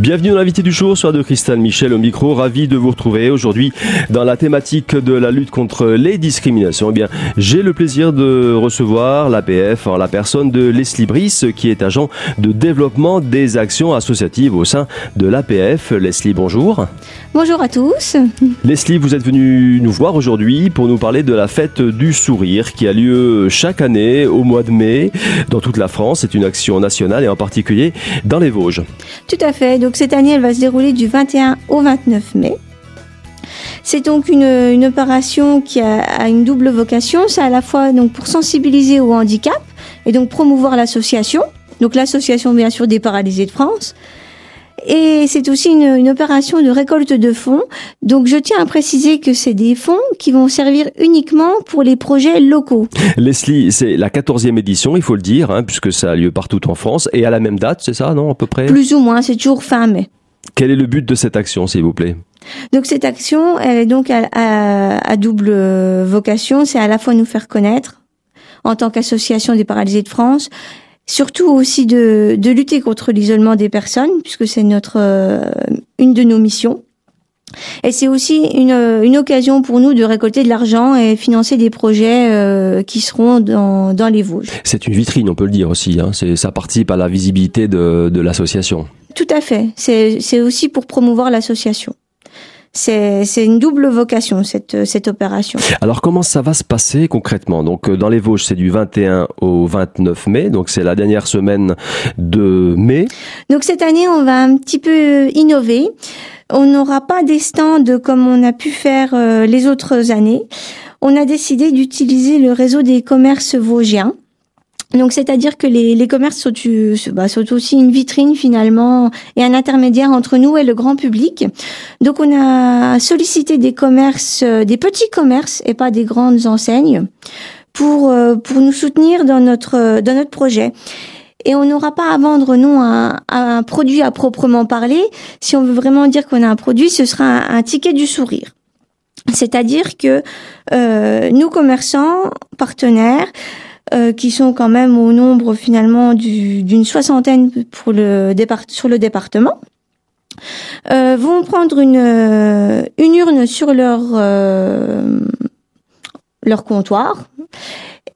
Bienvenue dans l'invité du jour, soir de Cristal Michel au micro. Ravi de vous retrouver aujourd'hui dans la thématique de la lutte contre les discriminations. Eh bien, j'ai le plaisir de recevoir l'APF en la personne de Leslie Brice, qui est agent de développement des actions associatives au sein de l'APF. Leslie, bonjour. Bonjour à tous. Leslie, vous êtes venu nous voir aujourd'hui pour nous parler de la fête du sourire qui a lieu chaque année au mois de mai dans toute la France. C'est une action nationale et en particulier dans les Vosges. Tout à fait. Donc cette année, elle va se dérouler du 21 au 29 mai. C'est donc une, opération qui a, une double vocation. C'est à la fois donc pour sensibiliser au handicap et donc promouvoir l'association. Donc l'association bien sûr des paralysés de France, et c'est aussi une, opération de récolte de fonds. Donc je tiens à préciser que c'est des fonds qui vont servir uniquement pour les projets locaux. Leslie, c'est la 14e édition, il faut le dire, hein, puisque ça a lieu partout en France, et à la même date, c'est ça, non, à peu près? Plus ou moins, c'est toujours fin mai. Quel est le but de cette action, s'il vous plaît? Donc cette action, elle est donc à, à double vocation. C'est à la fois nous faire connaître en tant qu'association des paralysés de France surtout aussi de, de lutter contre l'isolement des personnes, puisque c'est notre euh, une de nos missions. Et c'est aussi une, une, occasion pour nous de récolter de l'argent et financer des projets euh, qui seront dans, dans les Vosges. C'est une vitrine, on peut le dire aussi. Hein. Ça participe à la visibilité de, de l'association. Tout à fait. C'est aussi pour promouvoir l'association c'est une double vocation cette cette opération. Alors comment ça va se passer concrètement? Donc euh, dans les Vosges, c'est du 21 au 29 mai, donc c'est la dernière semaine de mai. Donc cette année, on va un petit peu innover. On n'aura pas des stands comme on a pu faire euh, les autres années. On a décidé d'utiliser le réseau des commerces vosgiens. Donc, c'est-à-dire que les, les commerces sont, bah, sont, aussi une vitrine finalement et un intermédiaire entre nous et le grand public. Donc, on a sollicité des commerces, euh, des petits commerces et pas des grandes enseignes, pour euh, pour nous soutenir dans notre dans notre projet. Et on n'aura pas à vendre non un, un, produit à proprement parler. Si on veut vraiment dire qu'on a un produit, ce sera un, un ticket du sourire. C'est-à-dire que euh, nous commerçants partenaires euh, qui sont quand même au nombre finalement d'une soixantaine pour le départ, sur le département. Euh, vont prendre une, euh, une urne sur leur, euh, leur comptoir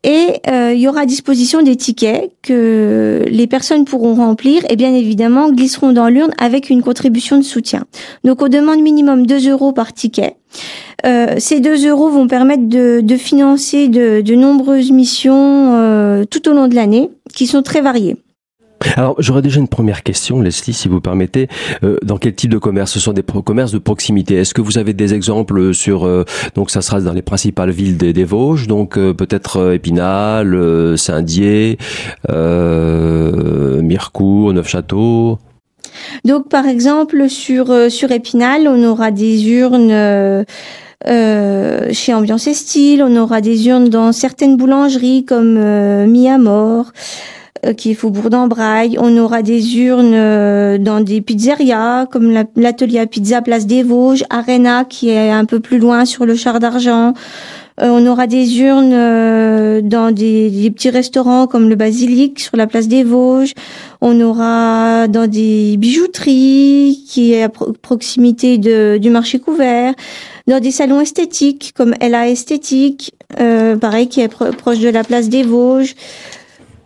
et il y aura à disposition des tickets que les personnes pourront remplir et bien évidemment glisseront dans l'urne avec une contribution de soutien. Donc on demande minimum 2 euros par ticket. Euh, ces 2 euros vont permettre de, financer de, de, nombreuses missions euh, tout au long de l'année qui sont très variées. Alors j'aurais déjà une première question, Leslie, si vous permettez. Euh, dans quel type de commerce Ce sont des commerces de proximité? Est-ce que vous avez des exemples sur euh, donc ça sera dans les principales villes des, Vosges, donc euh, peut-être Épinal, Saint-Dié, Mirecourt, Neufchâteau? Donc par exemple sur sur Épinal, on aura des urnes euh, chez Ambiance et on aura des urnes dans certaines boulangeries comme euh, Miamor, euh, qui est Faubourg d'Embraille. On aura des urnes euh, dans des pizzerias comme l'atelier à pizza Place des Vosges, Arena qui est un peu plus loin sur le char d'argent. on aura des urnes dans des, des, petits restaurants comme le Basilic sur la place des Vosges. On aura dans des bijouteries qui est à proximité du marché couvert dans des salons esthétiques comme LA Esthétique, euh, pareil qui est proche de la place des Vosges.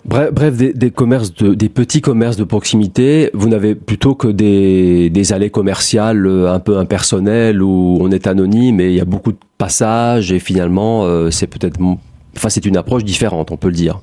Bref, bref des, des, commerces de, des petits commerces de proximité. Vous n'avez plutôt que des, des allées commerciales euh, un peu impersonnelles où on est anonyme et il y a beaucoup de passages et finalement euh, c'est peut-être, enfin c'est une approche différente, on peut le dire.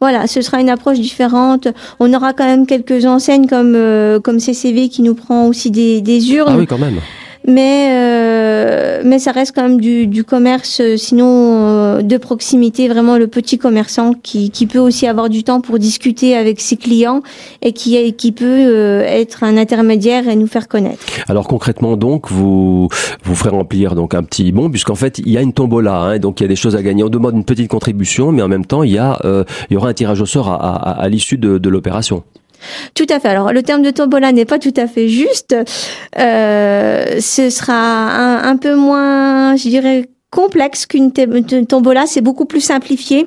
Voilà, ce sera une approche différente. On aura quand même quelques enseignes comme euh, comme CCV qui nous prend aussi des, des urnes. Ah oui, quand même mais euh, mais ça reste quand même du, du commerce euh, sinon euh, de proximité vraiment le petit commerçant qui, qui peut aussi avoir du temps pour discuter avec ses clients et qui qui peut euh, être un intermédiaire et nous faire connaître. Alors concrètement donc vous vous ferez remplir donc un petit bon puisqu'en fait il y a une tombola hein, donc il y a des choses à gagner on demande une petite contribution mais en même temps il y a il y aura un tirage au sort à, à, à l'issue de, de l'opération. Tout à fait. Alors le terme de tombola n'est pas tout à fait juste. Euh, ce sera un, peu moins, je dirais, complexe qu'une tombola. C'est beaucoup plus simplifié.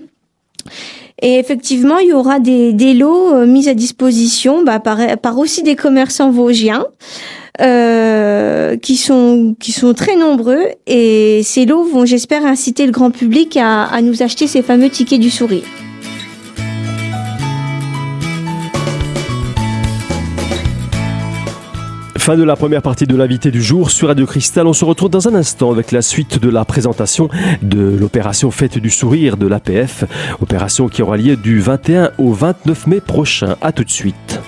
Et effectivement, il y aura des, des lots euh, mis à disposition bah, par, par aussi des commerçants vosgiens. Euh, qui sont qui sont très nombreux et ces lots vont j'espère inciter le grand public à, à nous acheter ces fameux tickets du sourire. Fin de la première partie de l'invité du jour sur Radio Cristal. On se retrouve dans un instant avec la suite de la présentation de l'opération Fête du Sourire de l'APF. Opération qui aura lieu du 21 au 29 mai prochain. À tout de suite.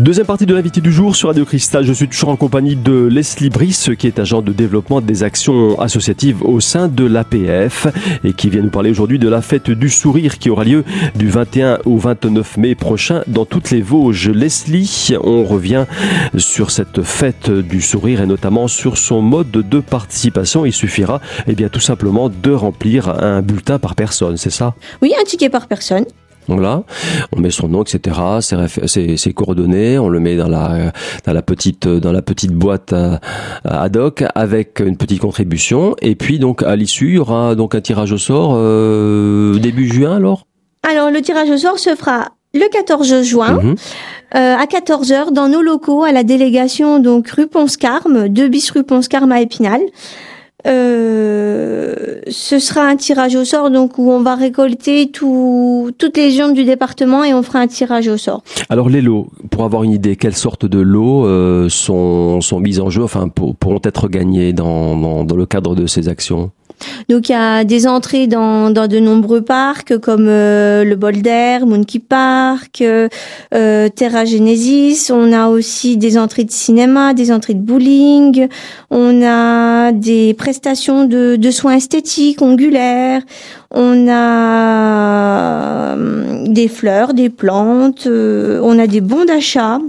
Deuxième partie de l'invité du jour sur Radio Cristal. Je suis toujours en compagnie de Leslie Brice, qui est agent de développement des actions associatives au sein de l'APF et qui vient nous parler aujourd'hui de la fête du sourire qui aura lieu du 21 au 29 mai prochain dans toutes les Vosges. Leslie, on revient sur cette fête du sourire et notamment sur son mode de participation. Il suffira, eh bien, tout simplement de remplir un bulletin par personne, c'est ça? Oui, un ticket par personne. Donc là, on met son nom, etc., ses, ses, coordonnées, on le met dans la, dans la petite, dans la petite boîte euh, ad hoc avec une petite contribution. Et puis donc à l'issue, il y aura donc un tirage au sort euh, début juin alors? Alors le tirage au sort se fera le 14 juin. Mhm. Euh, à 14h dans nos locaux à la délégation donc rue Ponscarme, 2 bis rue Ponscarme à Épinal. Euh, ce sera un tirage au sort, donc où on va récolter tout, toutes les urnes du département et on fera un tirage au sort. Alors les lots, pour avoir une idée, quelles sortes de lots euh, sont, sont mises en jeu, enfin pour, pourront être gagnés dans, dans, dans le cadre de ces actions? Donc il y a des entrées dans, dans de nombreux parcs comme euh, le Boulder, Monkey Park, Terra Genesis. On a aussi des entrées de cinéma, des entrées de bowling. On a des prestations de, de soins esthétiques, ongulaires. On a des fleurs, des plantes. on a des bons d'achat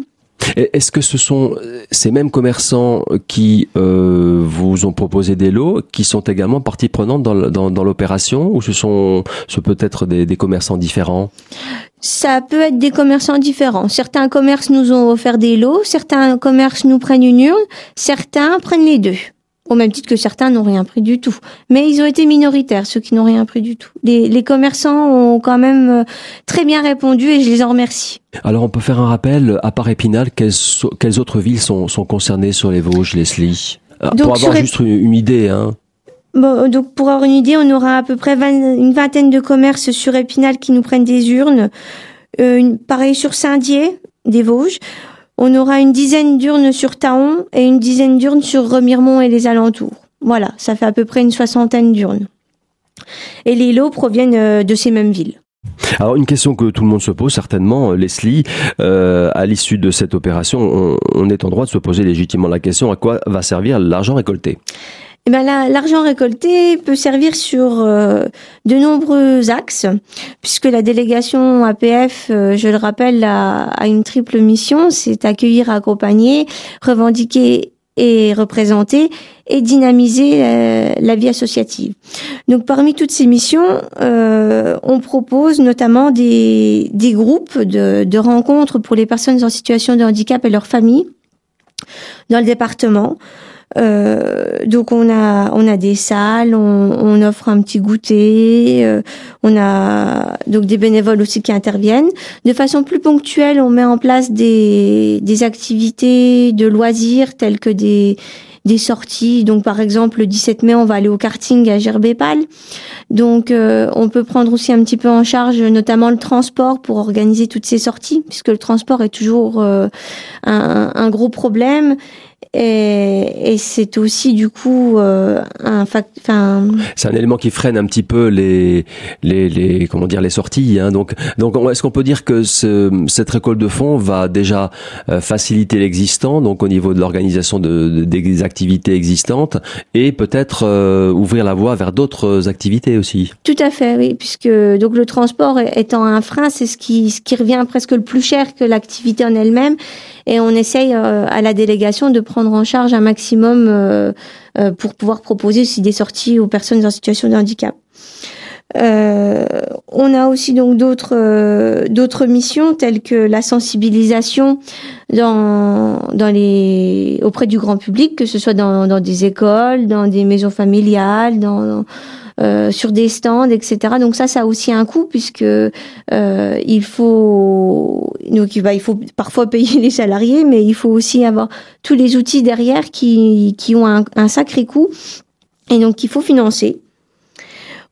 est-ce que ce sont euh, ces mêmes commerçants qui euh, vous ont proposé des lots qui sont également partie prenante dans, dans, l'opération ou ce sont ce peut être des, des commerçants différents? Ça peut être des commerçants différents. Certains commerces nous ont offert des lots, certains commerces nous prennent une urne, certains prennent les deux au même titre que certains n'ont rien pris du tout. Mais ils ont été minoritaires, ceux qui n'ont rien pris du tout. Les, les, commerçants ont quand même euh, très bien répondu et je les en remercie. Alors on peut faire un rappel, à part Épinal, quelles, quelles autres villes sont, sont, concernées sur les Vosges, Leslie? Euh, donc, Pour avoir juste une, idée. Hein. Bon, donc pour avoir une idée, on aura à peu près une vingtaine de commerces sur Épinal qui nous prennent des urnes. Euh, une, pareil sur Saint-Dié, des Vosges. On aura une dizaine d'urnes sur Taon et une dizaine d'urnes sur Remiremont et les alentours. Voilà, ça fait à peu près une soixantaine d'urnes. Et les lots proviennent euh, de ces mêmes villes. Alors une question que tout le monde se pose certainement, Leslie, euh, à l'issue de cette opération, on, on, est en droit de se poser légitimement la question à quoi va servir l'argent récolté? Eh ben l'argent récolté peut servir sur euh, de nombreux axes, puisque la délégation APF, euh, je le rappelle, a, une triple mission, c'est accueillir, accompagner, revendiquer et représenter et dynamiser euh, la vie associative. Donc parmi toutes ces missions, on propose notamment des, des groupes de, de rencontres pour les personnes en situation de handicap et leurs familles dans le département. Euh, donc on a on a des salles, on, on offre un petit goûter, euh, on a donc des bénévoles aussi qui interviennent. De façon plus ponctuelle, on met en place des des activités de loisirs telles que des des sorties. Donc par exemple le 17 mai, on va aller au karting à Gerbépal. Donc euh, on peut prendre aussi un petit peu en charge notamment le transport pour organiser toutes ces sorties puisque le transport est toujours un, un, gros problème et, et c'est aussi du coup euh, un enfin c'est un élément qui freine un petit peu les les, les comment dire les sorties hein. donc donc est-ce qu'on peut dire que ce, cette récolte de fonds va déjà euh, faciliter l'existant donc au niveau de l'organisation de, des activités existantes et peut-être euh, ouvrir la voie vers d'autres activités aussi? Tout à fait oui puisque donc le transport étant un frein c'est ce qui ce qui revient presque le plus cher que l'activité en elle-même et on essaye à la délégation de prendre en charge un maximum pour pouvoir proposer aussi des sorties aux personnes en situation de handicap. Euh, on a aussi donc d'autres euh, d'autres missions telles que la sensibilisation dans dans les auprès du grand public, que ce soit dans, dans des écoles, dans des maisons familiales, dans, euh, sur des stands, etc. Donc ça, ça a aussi un coût puisque euh, il faut donc il faut parfois payer les salariés, mais il faut aussi avoir tous les outils derrière qui qui ont un, un sacré coût et donc il faut financer.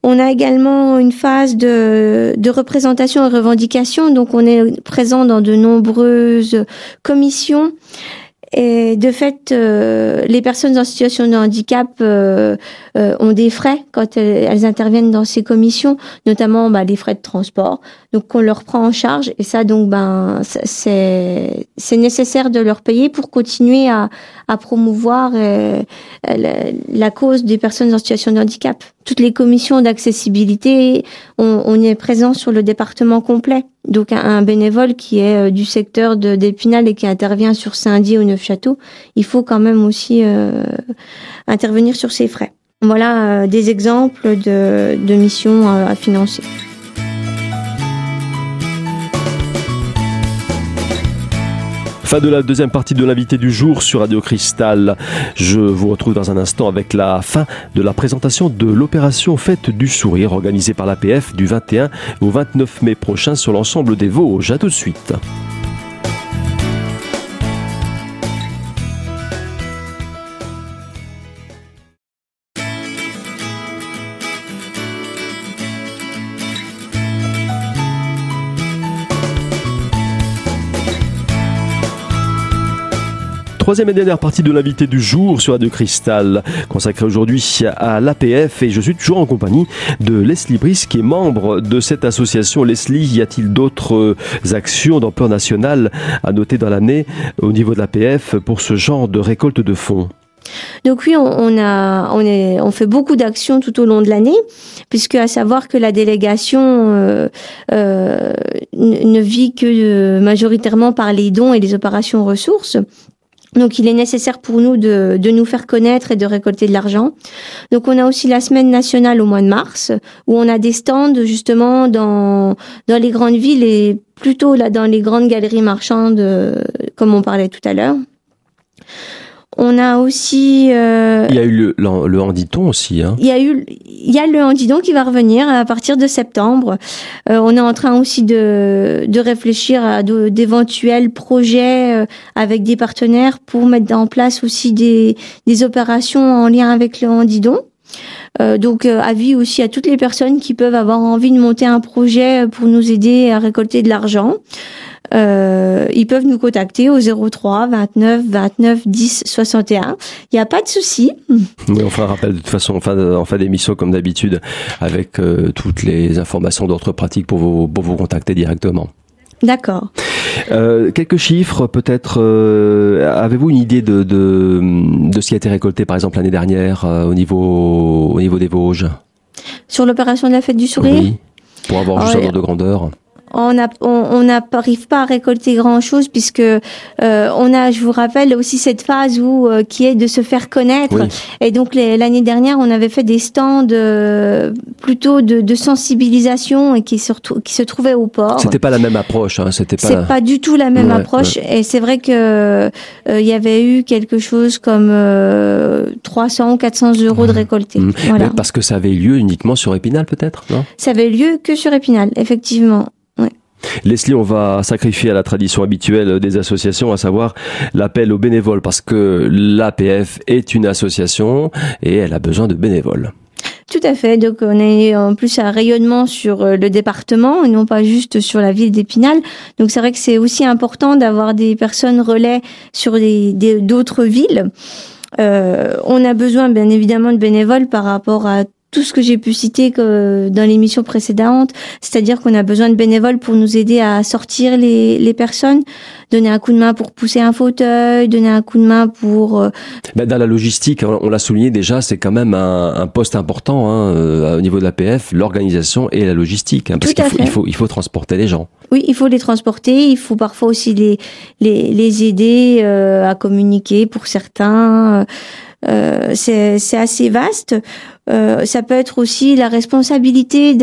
On a également une phase de, de, représentation et revendication, donc on est présent dans de nombreuses commissions et de fait, euh, les personnes en situation de handicap euh, euh, ont des frais quand elles, interviennent dans ces commissions, notamment bah, les frais de transport. Donc on leur prend en charge et ça donc ben c'est c'est nécessaire de leur payer pour continuer à, à promouvoir la, la, cause des personnes en situation de handicap. Toutes les commissions d'accessibilité, on, est présent sur le département complet. Donc un, bénévole qui est euh, du secteur d'Épinal et qui intervient sur Saint-Dié ou Neufchâteau, il faut quand même aussi euh, intervenir sur ses frais. Voilà euh, des exemples de missions à financer. Fin de la deuxième partie de l'invité du jour sur Radio Cristal. Je vous retrouve dans un instant avec la fin de la présentation de l'opération Fête du Sourire organisée par l'APF du 21 au 29 mai prochain sur l'ensemble des Vosges. À tout de suite. Troisième et dernière partie de l'invité du jour sur Radio Cristal, consacrée aujourd'hui à l'APF et je suis toujours en compagnie de Leslie Brice qui est membre de cette association. Leslie, y a-t-il d'autres actions d'ampleur nationale à noter dans l'année au niveau de l'APF pour ce genre de récolte de fonds? Donc oui, on, a, on, est, on fait beaucoup d'actions tout au long de l'année, puisque à savoir que la délégation euh, euh, ne vit que euh, majoritairement par les dons et les opérations ressources. Donc il est nécessaire pour nous de, de, nous faire connaître et de récolter de l'argent. Donc on a aussi la semaine nationale au mois de mars où on a des stands justement dans dans les grandes villes et plutôt là dans les grandes galeries marchandes comme on parlait tout à l'heure. On a aussi. Euh, il y a eu le, le, handiton aussi. Hein. Il y a eu, il y a le handidon qui va revenir à partir de septembre. Euh, on est en train aussi de, de réfléchir à d'éventuels projets euh, avec des partenaires pour mettre en place aussi des, des opérations en lien avec le handidon. Euh, donc avis aussi à toutes les personnes qui peuvent avoir envie de monter un projet pour nous aider à récolter de l'argent. Euh, ils peuvent nous contacter au 03 29 29 10 61. Il n'y a pas de souci. Oui, on fera rappel de toute façon en fin, en fin d'émission comme d'habitude avec euh, toutes les informations d'autres pratiques pour vous, pour vous contacter directement. D'accord. Euh, quelques chiffres, peut-être. Euh, avez-vous une idée de, de, de, ce qui a été récolté, par exemple, l'année dernière euh, au, niveau, au niveau des Vosges? Sur l'opération de la fête du sourire? Oui, pour avoir juste un ordre de grandeur on n'arrive pas à récolter grand chose puisque euh, on a, je vous rappelle aussi cette phase où euh, qui est de se faire connaître. Et donc l'année dernière, on avait fait des stands euh, plutôt de, de, sensibilisation et qui se qui se trouvaient au port. C'était pas la même approche. Hein, c'était pas. C'est pas du tout la même approche. Et c'est vrai que il y avait eu quelque chose comme 300 ou 400 euros de récolté. Mmh. Voilà. Parce que ça avait lieu uniquement sur Épinal, peut-être, non? Ça avait lieu que sur Épinal, effectivement. Leslie, on va sacrifier à la tradition habituelle des associations, à savoir l'appel aux bénévoles, parce que l'APF est une association et elle a besoin de bénévoles. Tout à fait. Donc on est en plus un rayonnement sur euh, le département et non pas juste sur la ville d'Épinal. Donc c'est vrai que c'est aussi important d'avoir des personnes relais sur d'autres villes. Euh, on a besoin bien évidemment de bénévoles par rapport à tout ce que j'ai pu citer dans l'émission précédente, c'est-à-dire qu'on a besoin de bénévoles pour nous aider à sortir les, les, personnes, donner un coup de main pour pousser un fauteuil, donner un coup de main pour... Euh, ben dans la logistique, on l'a souligné déjà, c'est quand même un, un poste important hein, euh, au niveau de l'APF, l'organisation et la logistique, hein, parce qu'il faut, il faut, il faut transporter les gens. Oui, il faut les transporter, il faut parfois aussi les, les, les aider à communiquer pour certains. Euh, c'est assez vaste. Euh, ça peut être aussi la responsabilité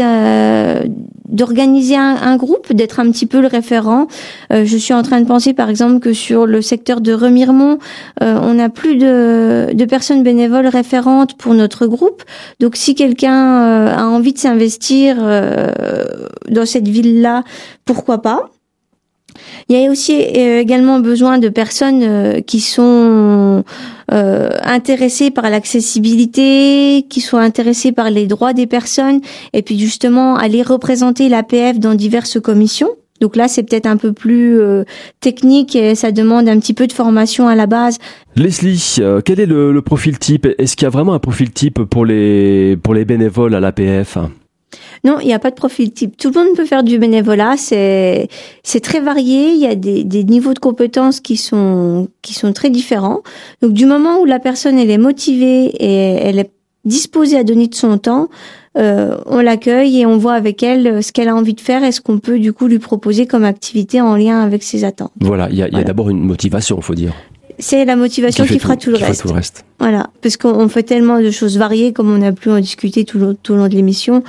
d'organiser un, un, groupe, d'être un petit peu le référent. Euh, je suis en train de penser par exemple que sur le secteur de Remiremont, euh, on a plus de, de, personnes bénévoles référentes pour notre groupe. Donc si quelqu'un euh, a envie de s'investir dans cette ville-là, pourquoi pas? Il y a aussi également besoin de personnes qui sont euh, intéressés par l'accessibilité, qui soient intéressés par les droits des personnes, et puis justement aller représenter l'APF dans diverses commissions. Donc là, c'est peut-être un peu plus euh, technique et ça demande un petit peu de formation à la base. Leslie, euh, quel est le, le profil type? Est-ce qu'il y a vraiment un profil type pour les pour les bénévoles à l'APF non, il n'y a pas de profil type. Tout le monde peut faire du bénévolat. C'est c'est très varié. Il y a des, des niveaux de compétences qui sont qui sont très différents. Donc du moment où la personne elle est motivée et elle est disposée à donner de son temps, euh, on l'accueille et on voit avec elle ce qu'elle a envie de faire et ce qu'on peut du coup lui proposer comme activité en lien avec ses attentes. Voilà, il y a, y a d'abord une motivation, faut dire c'est la motivation qui, fera tout, le reste. tout le reste. Voilà, parce qu'on fait tellement de choses variées, comme on a pu en discuter tout, le, tout au long de l'émission,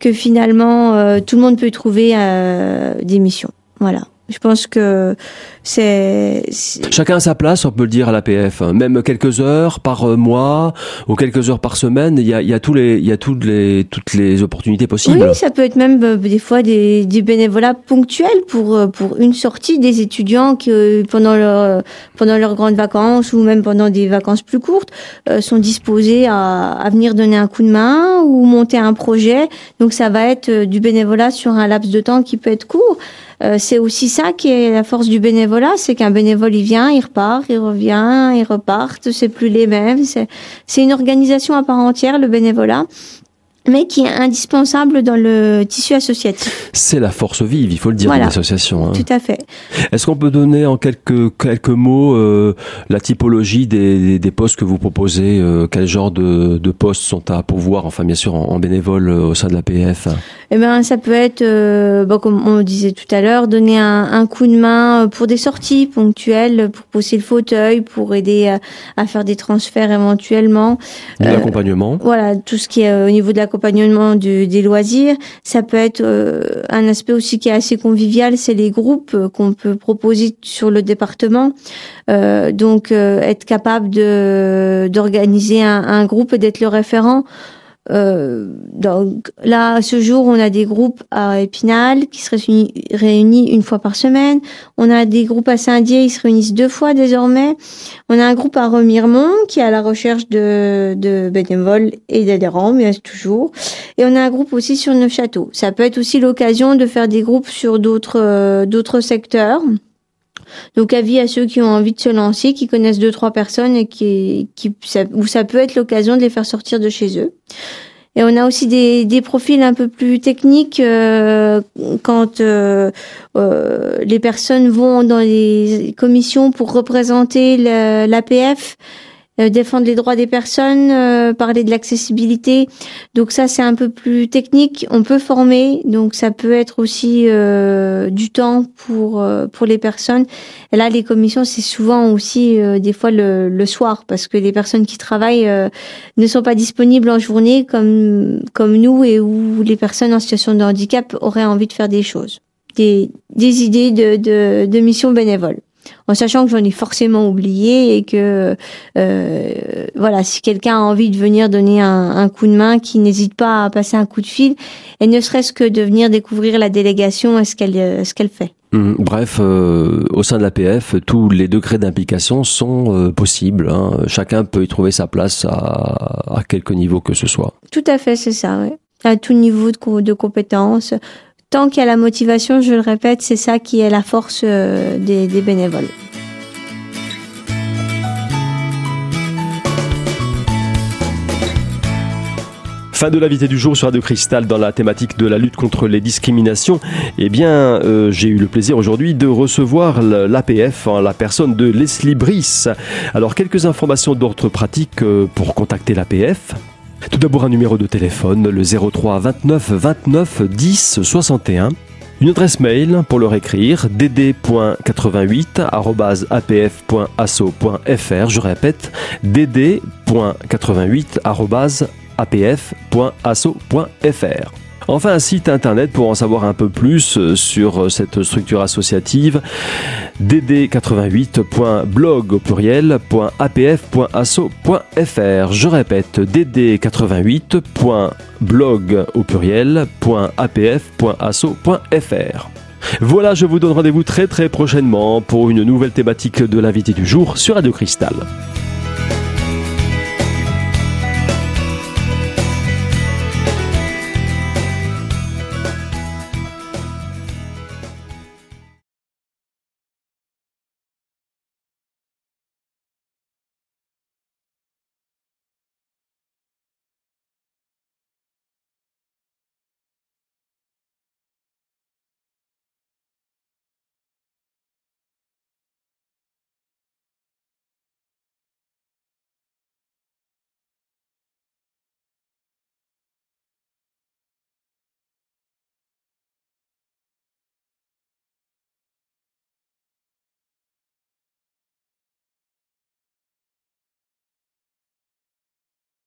que finalement, euh, tout le monde peut trouver euh, des missions. Voilà. Je pense que c'est chacun a sa place, on peut le dire à l'APF. Hein. Même quelques heures par euh, mois ou quelques heures par semaine, il y a, il y a tous les, il y a toutes les, toutes les opportunités possibles. Oui, ça peut être même euh, des fois des, des bénévolats ponctuels pour euh, pour une sortie des étudiants qui pendant leur pendant leurs grandes vacances ou même pendant des vacances plus courtes sont disposés à, à venir donner un coup de main ou monter un projet. Donc ça va être du bénévolat sur un laps de temps qui peut être court. Euh, c'est aussi ça qui est la force du bénévolat, c'est qu'un bénévole il vient, il repart, il revient, il repart, c'est plus les mêmes. C'est une organisation à part entière le bénévolat mais qui est indispensable dans le tissu associatif. C'est la force vive, il faut le dire, voilà. l'association. Hein. Tout à fait. Est-ce qu'on peut donner en quelques quelques mots euh, la typologie des, des, postes que vous proposez euh, Quel genre de, de postes sont à pourvoir Enfin, bien sûr, en, bénévole euh, au sein de l'APF. Eh ben, ça peut être, euh, bon, comme on disait tout à l'heure, donner un, un, coup de main pour des sorties ponctuelles, pour pousser le fauteuil, pour aider à, à faire des transferts éventuellement. L'accompagnement. voilà, tout ce qui est au niveau de la accompagnement des loisirs. Ça peut être euh, un aspect aussi qui est assez convivial, c'est les groupes euh, qu'on peut proposer sur le département. Euh, donc être capable d'organiser un, un, groupe et d'être le référent euh, donc là, ce jour, on a des groupes à Épinal qui se réunissent une fois par semaine. On a des groupes à Saint-Dié, ils se réunissent deux fois désormais. On a un groupe à Remiremont qui est à la recherche de, de bénévoles et d'adhérents, mais toujours. Et on a un groupe aussi sur Neufchâteau. Ça peut être aussi l'occasion de faire des groupes sur d'autres euh, d'autres secteurs. Donc avis à ceux qui ont envie de se lancer, qui connaissent deux trois personnes et qui, qui ça, où ça peut être l'occasion de les faire sortir de chez eux. Et on a aussi des, des profils un peu plus techniques euh, quand euh, euh, les personnes vont dans les commissions pour représenter l'APF. Euh, défendre les droits des personnes, euh, parler de l'accessibilité. Donc ça, c'est un peu plus technique. On peut former, donc ça peut être aussi euh, du temps pour pour les personnes. Et là, les commissions, c'est souvent aussi des fois le, le, soir, parce que les personnes qui travaillent ne sont pas disponibles en journée comme comme nous et où les personnes en situation de handicap auraient envie de faire des choses, des des idées de de, de missions bénévoles en sachant que j'en ai forcément oublié et que euh, voilà, si quelqu'un a envie de venir donner un, un coup de main, qui n'hésite pas à passer un coup de fil, et ne serait-ce que de venir découvrir la délégation et ce qu'elle euh, ce qu'elle fait. Mmh. Bref, euh, au sein de l'APF, tous les degrés d'implication sont euh, possibles. Hein. Chacun peut y trouver sa place à, à quelque niveau que ce soit. Tout à fait, c'est ça. Ouais. À tout niveau de, de compétences, tant qu'il y a la motivation, je le répète, c'est ça qui est la force euh, des, bénévoles. Fin de l'invité du jour sur Radio Cristal dans la thématique de la lutte contre les discriminations. Eh bien, euh, j'ai eu le plaisir aujourd'hui de recevoir l'APF en la personne de Leslie Brice. Alors, quelques informations d'ordre pratique euh, pour contacter l'APF. Tout d'abord un numéro de téléphone, le 03 29 29 10 61. Une adresse mail pour leur écrire dd.88@apf.asso.fr. Je répète dd.88@apf.asso.fr. Enfin, un site internet pour en savoir un peu plus euh, sur euh, cette structure associative dd88.blog au. Je répète dd88.blog au. Voilà, je vous donne rendez-vous très très prochainement pour une nouvelle thématique de l'invité du jour sur Radio Cristal.